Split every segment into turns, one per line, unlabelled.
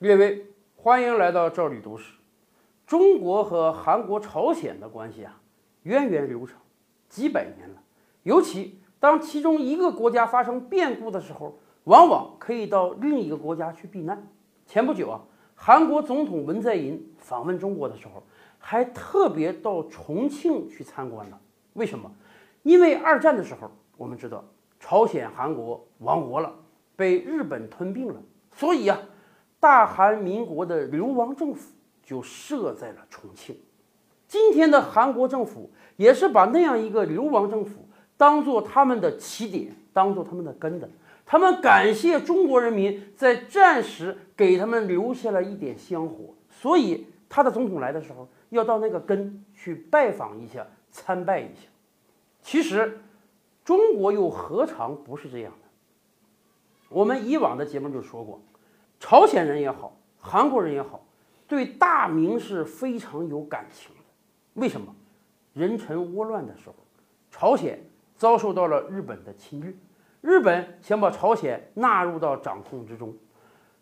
列位，欢迎来到赵里读史。中国和韩国、朝鲜的关系啊，源远流长，几百年了。尤其当其中一个国家发生变故的时候，往往可以到另一个国家去避难。前不久啊，韩国总统文在寅访问中国的时候，还特别到重庆去参观了。为什么？因为二战的时候，我们知道朝鲜、韩国亡国了，被日本吞并了，所以啊，大韩民国的流亡政府。就设在了重庆。今天的韩国政府也是把那样一个流亡政府当做他们的起点，当做他们的根的。他们感谢中国人民在战时给他们留下了一点香火，所以他的总统来的时候要到那个根去拜访一下、参拜一下。其实，中国又何尝不是这样的？我们以往的节目就说过，朝鲜人也好，韩国人也好。对大明是非常有感情的，为什么？人臣倭乱的时候，朝鲜遭受到了日本的侵略，日本想把朝鲜纳入到掌控之中，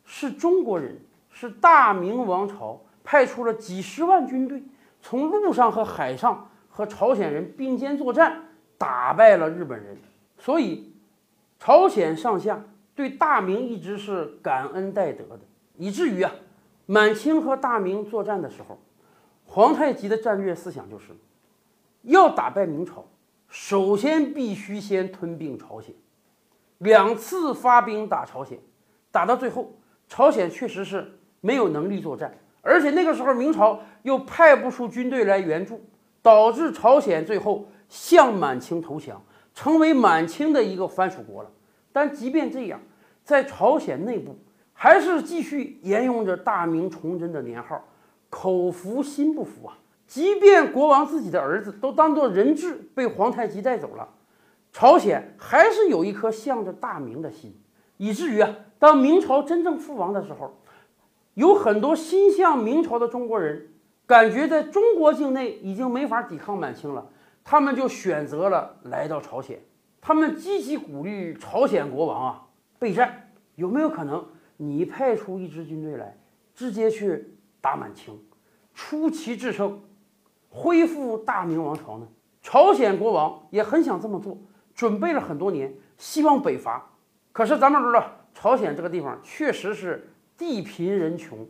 是中国人，是大明王朝派出了几十万军队，从陆上和海上和朝鲜人并肩作战，打败了日本人，所以朝鲜上下对大明一直是感恩戴德的，以至于啊。满清和大明作战的时候，皇太极的战略思想就是，要打败明朝，首先必须先吞并朝鲜。两次发兵打朝鲜，打到最后，朝鲜确实是没有能力作战，而且那个时候明朝又派不出军队来援助，导致朝鲜最后向满清投降，成为满清的一个藩属国了。但即便这样，在朝鲜内部。还是继续沿用着大明崇祯的年号，口服心不服啊！即便国王自己的儿子都当做人质被皇太极带走了，朝鲜还是有一颗向着大明的心，以至于啊，当明朝真正覆亡的时候，有很多心向明朝的中国人，感觉在中国境内已经没法抵抗满清了，他们就选择了来到朝鲜，他们积极鼓励朝鲜国王啊备战，有没有可能？你派出一支军队来，直接去打满清，出奇制胜，恢复大明王朝呢？朝鲜国王也很想这么做，准备了很多年，希望北伐。可是咱们知道，朝鲜这个地方确实是地贫人穷，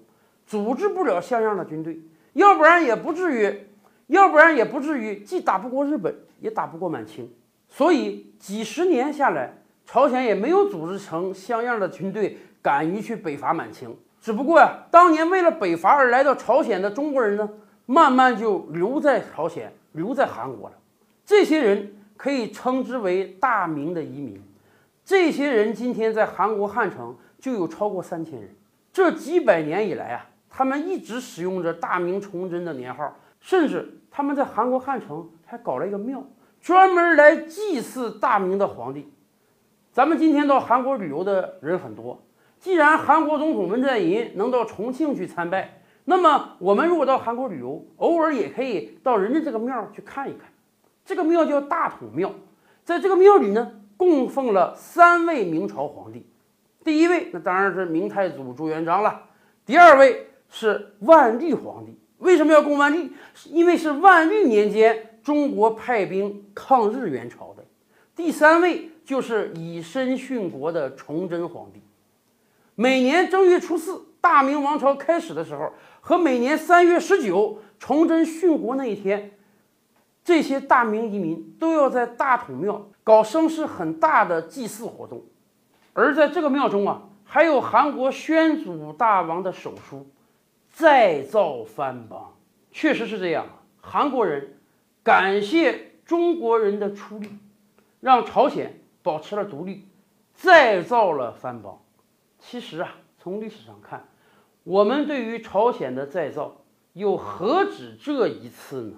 组织不了像样的军队，要不然也不至于，要不然也不至于既打不过日本，也打不过满清。所以几十年下来，朝鲜也没有组织成像样的军队。敢于去北伐满清，只不过呀，当年为了北伐而来到朝鲜的中国人呢，慢慢就留在朝鲜，留在韩国了。这些人可以称之为大明的移民。这些人今天在韩国汉城就有超过三千人。这几百年以来啊，他们一直使用着大明崇祯的年号，甚至他们在韩国汉城还搞了一个庙，专门来祭祀大明的皇帝。咱们今天到韩国旅游的人很多。既然韩国总统文在寅能到重庆去参拜，那么我们如果到韩国旅游，偶尔也可以到人家这个庙去看一看。这个庙叫大统庙，在这个庙里呢，供奉了三位明朝皇帝。第一位那当然是明太祖朱元璋了，第二位是万历皇帝。为什么要供万历？因为是万历年间中国派兵抗日援朝的。第三位就是以身殉国的崇祯皇帝。每年正月初四，大明王朝开始的时候，和每年三月十九，崇祯殉国那一天，这些大明移民都要在大统庙搞声势很大的祭祀活动。而在这个庙中啊，还有韩国宣祖大王的手书“再造藩邦”，确实是这样。韩国人感谢中国人的出力，让朝鲜保持了独立，再造了三邦。其实啊，从历史上看，我们对于朝鲜的再造又何止这一次呢？